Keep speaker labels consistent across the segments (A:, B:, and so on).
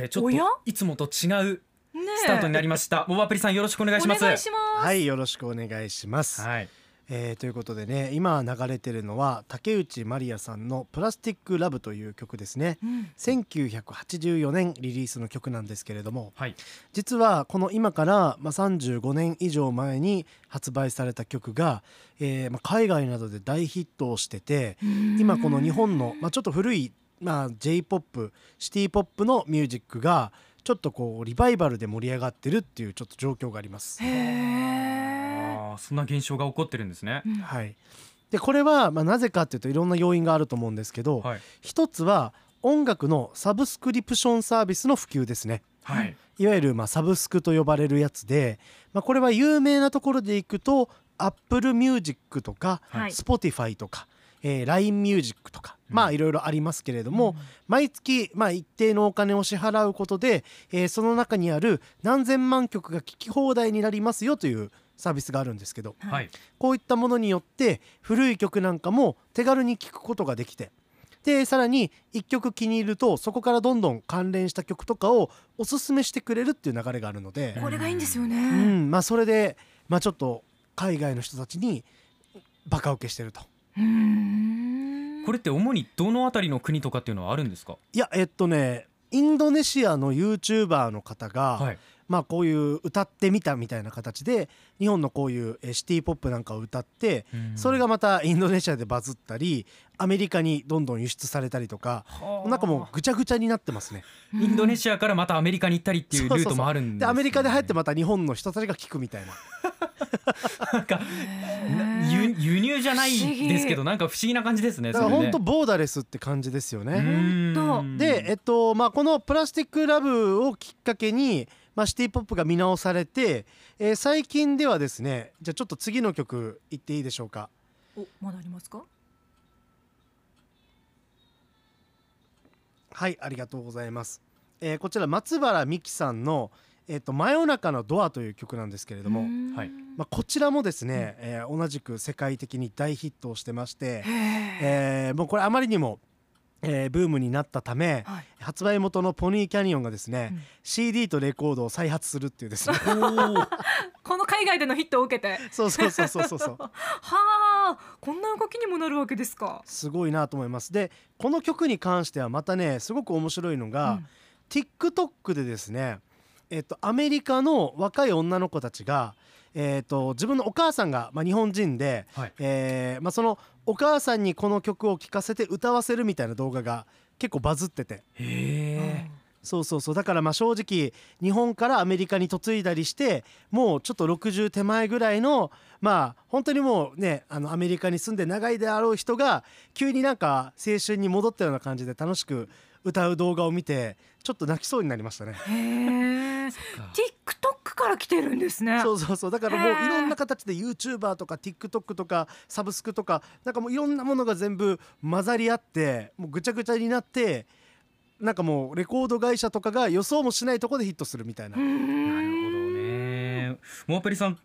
A: てちょっといつもと違うスタートになりました。ボブアプリさんよろしくお願いします。
B: お願いします。
C: はいよろしくお願いします、
A: はい。
C: えーということでね今流れてるのは竹内まりやさんの「プラスティック・ラブ」という曲ですね
B: うん
C: 1984年リリースの曲なんですけれども
A: はい。
C: 実はこの今から、まあ、35年以上前に発売された曲が、えーまあ、海外などで大ヒットをしてて今この日本の、まあ、ちょっと古い、まあ、j p o p シティ・ポップのミュージックがちょっとこうリバイバルで盛り上がってるっていうちょっと状況があります。
B: へえ。
A: そんな現象が起こってるんですね。
C: はい、でこれは、まあ、なぜかっていうといろんな要因があると思うんですけど、
A: はい。
C: 一つは音楽のサブスクリプションサービスの普及ですね。
A: はい。
C: いわゆるまあサブスクと呼ばれるやつで、まあ、これは有名なところでいくと Apple Music とか、
B: はい
C: Spotify とか、えー LINE Music とか、まあいろいろありますけれども、毎月まあ一定のお金を支払うことで、えーその中にある何千万曲が聴き放題になりますよというサービスがあるんですけど
A: はい。
C: こういったものによって古い曲なんかも手軽に聴くことができてでさらに1曲気に入るとそこからどんどん関連した曲とかをおすすめしてくれるっていう流れがあるので、
B: これがいいんですよね。
C: うんまあ、それで、まあ、ちょっと海外の人たちにバカ受けしてると。
B: うーん
A: これって主にどのあたりの国とかっていうのはあるんですか？
C: いやえっとねインドネシアの YouTuber の方が、
A: はい。
C: まあこういう歌ってみたみたいな形で日本のこういうえシティ・ポップなんかを歌ってそれがまたインドネシアでバズったりアメリカにどんどん輸出されたりとかなんかもうぐちゃぐちゃになってますね。
A: インドネシアからまたアメリカに行ったりっていうルートもあるんです、ね、
C: でアメリカで入ってまた日本の人たちが聞くみたいな。
A: なんかな輸輸入じゃないですけどなんか不思議な感じですね。
C: だ本当ボーダレスって感じですよね。で、えっとまあ、この「プラスティック・ラブ」をきっかけに、まあ、シティ・ポップが見直されて、えー最近ではですねじゃあちょっと次の曲いっていいでしょうか
B: おまだありますか？
C: はいありがとうございます、えーこちら松原美樹さんの「えっと真夜中のドア」という曲なんですけれども、
A: はい。
C: まあ、こちらもですね、えー同じく世界的に大ヒットをしてまして、えーもうこれあまりにも、えーブームになったため、
B: はい。
C: 発売元のポニーキャニオンがですね、
B: うん。
C: CD とレコードを再発するっていうですね。
B: この海外でのヒットを受けて。
C: そうそうそうそうそうそう。
B: はあ、こんな動きにもなるわけですか。
C: すごいなと思います。でこの曲に関してはまたねすごく面白いのが、
B: うん。
C: TikTok でですねえっとアメリカの若い女の子たちがえっと自分のお母さんが、まあ、日本人で、
A: はい。
C: えーまあ、そのお母さんにこの曲を聴かせて歌わせるみたいな動画が結構バズってて。
A: へえ。
C: そうそうそう。だからまあ正直日本からアメリカに嫁いだりしてもうちょっと60手前ぐらいのまあ本当にもうねあのアメリカに住んで長いであろう人が急になんか青春に戻ったような感じで楽しく歌う動画を見てちょっと泣きそうになりましたね。
B: へえ。TikTok から来てるんですね。
C: そうそうそうだからもういろんな形で YouTuber とか TikTok とかサブスクとかなんかもういろんなものが全部混ざり合ってもうぐちゃぐちゃになってなんかもうレコード会社とかが予想もしないところでヒットするみたいな
A: なるほどね。モアペリさん。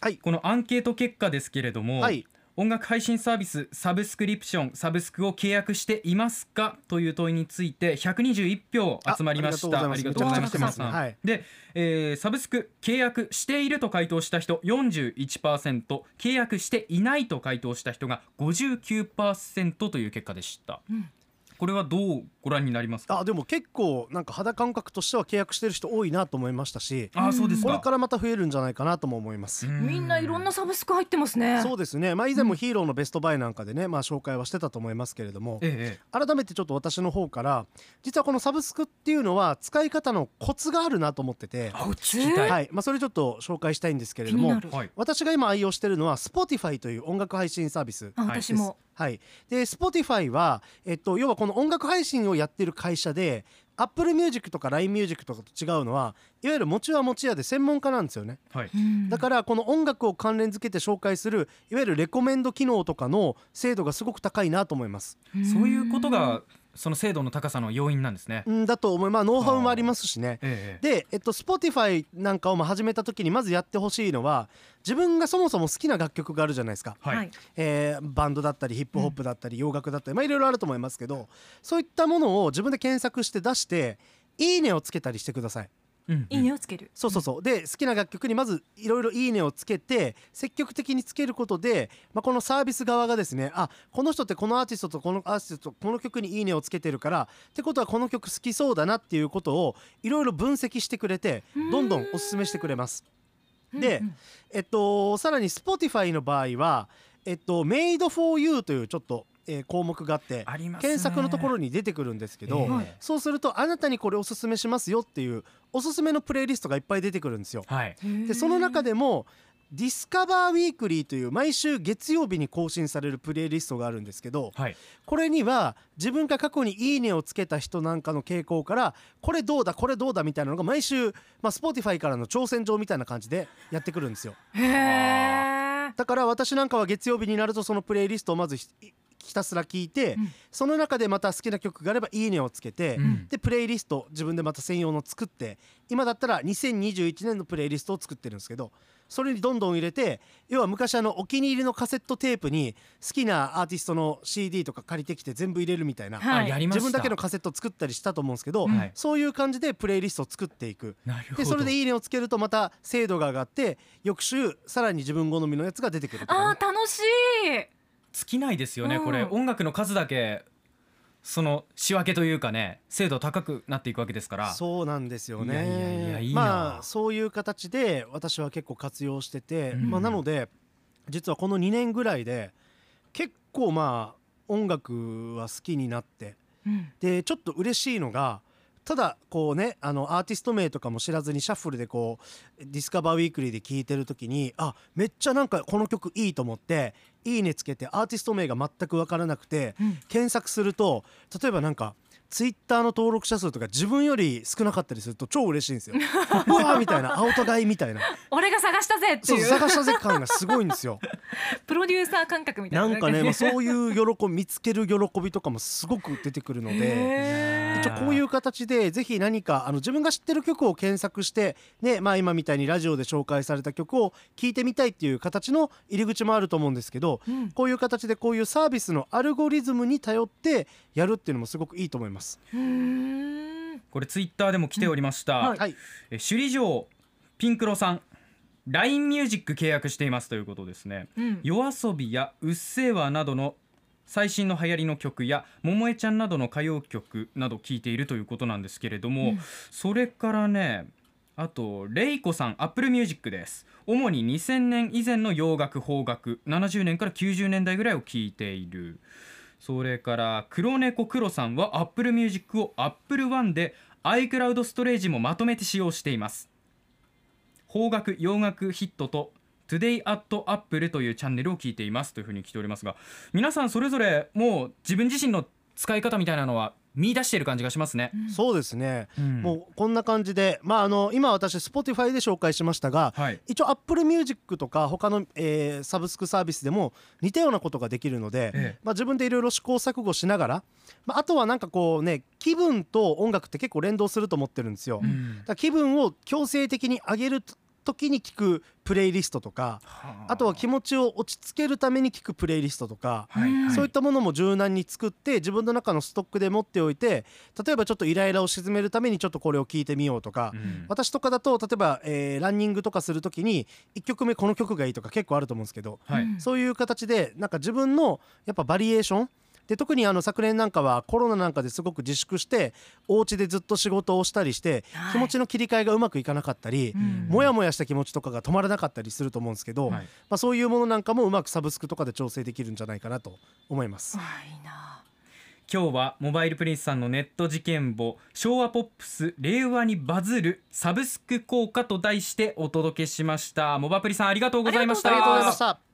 C: はい
A: このアンケート結果ですけれども、
C: はい
A: 音楽配信サービスサブスクリプションサブスクを契約していますか？という問いについて121票集まりました。
C: あありがとうございます。はい。
A: で、えーサブスク契約していると回答した人41%契約していないと回答した人が59%という結果でした、
B: うん
A: これはどうご覧になりますか？
C: あでも結構なんか肌感覚としては契約してる人多いなと思いましたし
A: あそうですか。
C: これからまた増えるんじゃないかなとも思います。
B: みんないろんなサブスク入ってますね。
C: そうですね、まあ、以前もヒーローのベストバイなんかでね、まあ、紹介はしてたと思いますけれども
A: ええ
C: 改めてちょっと私の方から実はこのサブスクっていうのは使い方のコツがあるなと思ってて、はい。まあ、それちょっと紹介したいんですけれども私が今愛用してるのは Spotify という音楽配信サービス。
B: あ
A: はい。
B: 私も。
C: はい、で Spotify は、えっと、要はこの音楽配信をやってる会社で Apple Music とか LINE Music とかと違うのはいわゆる持ちは持ち屋で専門家なんですよね。
A: はい。
B: うん。
C: だからこの音楽を関連付けて紹介するいわゆるレコメンド機能とかの精度がすごく高いなと思います。
A: そういうことがその精度の高さの要因なんですね。
C: うんだと思いまあノウハウもありますしね。
A: ええ
C: で、えっと、Spotify なんかをまあ始めた時にまずやってほしいのは自分がそもそも好きな楽曲があるじゃないですか。
A: はい、
B: はい。
C: えーバンドだったりヒップホップだったり洋楽だったりまあいろいろあると思いますけどそういったものを自分で検索して出していいねをつけたりしてください
A: うん
B: いいねをつける。
C: そうそうそう。で好きな楽曲にまずいろいろいいねをつけて積極的につけることで、まあ、このサービス側がですねあこの人ってこのアーティストとこのアーティストとこの曲にいいねをつけてるからってことはこの曲好きそうだなっていうことをいろいろ分析してくれてどんどんおすすめしてくれます。で
B: うんうん。
C: えっと、さらに Spotify の場合は、えっと、Made for You というちょっと、えー項目があって検索のところに出てくるんですけど、そうするとあなたにこれおすすめしますよっていうおすすめのプレイリストがいっぱい出てくるんですよ。
A: はい。
C: でその中でも Discover Weekly という毎週月曜日に更新されるプレイリストがあるんですけど
A: はい。
C: これには自分が過去に「いいね」をつけた人なんかの傾向からこれどうだこれどうだみたいなのが毎週、まあ、Spotify からの挑戦状みたいな感じでやってくるんですよ。
B: へえ
C: だから私なんかは月曜日になるとそのプレイリストをまずひひたすら聞いて、
B: うん。
C: その中でまた好きな曲があれば「いいね」をつけて、
A: うん。
C: でプレイリスト自分でまた専用の作って今だったら2021年のプレイリストを作ってるんですけどそれにどんどん入れて要は昔あのお気に入りのカセットテープに好きなアーティストの CD とか借りてきて全部入れるみたいな、
B: はい。
A: あやりました
C: 自分だけのカセット作ったりしたと思うんですけど、
A: はい
C: そういう感じでプレイリストを作っていく。
A: なるほど。
C: でそれで「いいね」をつけるとまた精度が上がって翌週さらに自分好みのやつが出てくる
B: あー楽しい
A: 尽きないですよね、
B: うん。
A: これ音楽の数だけその仕分けというかね精度高くなっていくわけですから。
C: そうなんですよね。
A: いやいやいやいいな。
C: まあそういう形で私は結構活用してて、
A: うん。
C: まあ、なので実はこの2年ぐらいで結構まあ音楽は好きになって
B: うん。
C: でちょっと嬉しいのがただこうねあのアーティスト名とかも知らずにシャッフルでこう Discover Weekly で聴いてる時にあめっちゃなんかこの曲いいと思って「いいね」つけてアーティスト名が全く分からなくて
B: うん
C: 検索すると例えばなんかツイッターの登録者数とか自分より少なかったりすると超嬉しいんですよ。うわーみたいな青田買いみたいな
B: 俺が探したぜっていう
C: 探したぜ感がすごいんですよ。
B: プロデューサー感覚みたいな
C: なんかね、まあ、そういう喜び見つける喜びとかもすごく出てくるので。
B: へ
C: 一応こういう形でぜひ何かあの自分が知ってる曲を検索して、ねまあ、今みたいにラジオで紹介された曲を聴いてみたいっていう形の入り口もあると思うんですけど
B: ーうん。
C: こういう形でこういうサービスのアルゴリズムに頼ってやるっていうのもすごくいいと思います。
B: うーん。
A: これツイッターでも来ておりました、
B: はい
C: はい、
A: え首里城ピンクロさん LINE ミュージック契約していますということですね。
B: うん。
A: 夜遊びやうっせぇわなどの最新の流行りの曲や百恵ちゃんなどの歌謡曲など聴いているということなんですけれども、
B: うん。
A: それからねあとレイコさん Apple Music です。主に2000年以前の洋楽邦楽70年から90年代ぐらいを聴いている。それから黒猫黒さんは Apple Music を Apple One で iCloud ストレージもまとめて使用しています。邦楽洋楽ヒットと Today at Apple というチャンネルを聞いていますというふうに来ておりますが皆さんそれぞれもう自分自身の使い方みたいなのは見出している感じがしますね、
C: そうですね、
A: うん。
C: もうこんな感じで、まあ、あの今私 Spotify で紹介しましたが、
A: はい。
C: 一応 Apple Music とか他の、えーサブスクサービスでも似たようなことができるので、
A: ええ。
C: まあ、自分でいろいろ試行錯誤しながら、まあ、あとはなんかこうね気分と音楽って結構連動すると思ってるんですよ。だから気分を強制的に上げる時に聞くプレイリストとかあ。とは気持ちを落ち着けるために聞くプレイリストとか、そういったものも柔軟に作って自分の中のストックで持っておいて例えばちょっとイライラを鎮めるためにちょっとこれを聞いてみようとか、
A: うん。
C: 私とかだと例えば、えーランニングとかする時に1曲目この曲がいいとか結構あると思うんですけど、そういう形でなんか自分のやっぱバリエーションで特にあの昨年なんかはコロナなんかですごく自粛してお家でずっと仕事をしたりして
B: はい。
C: 気持ちの切り替えがうまくいかなかったり、
B: うん。
C: もやもやした気持ちとかが止まらなかったりすると思うんですけど、
A: はい。
C: まあ、そういうものなんかもうまくサブスクとかで調整できるんじゃないかなと思います。
A: 今日はモバイルプリンスさんのネット事件簿昭和ポップス令和にバズるサブスク効果と題してお届けしました。モバプリさんありがとうございました。
C: ありがとうございました。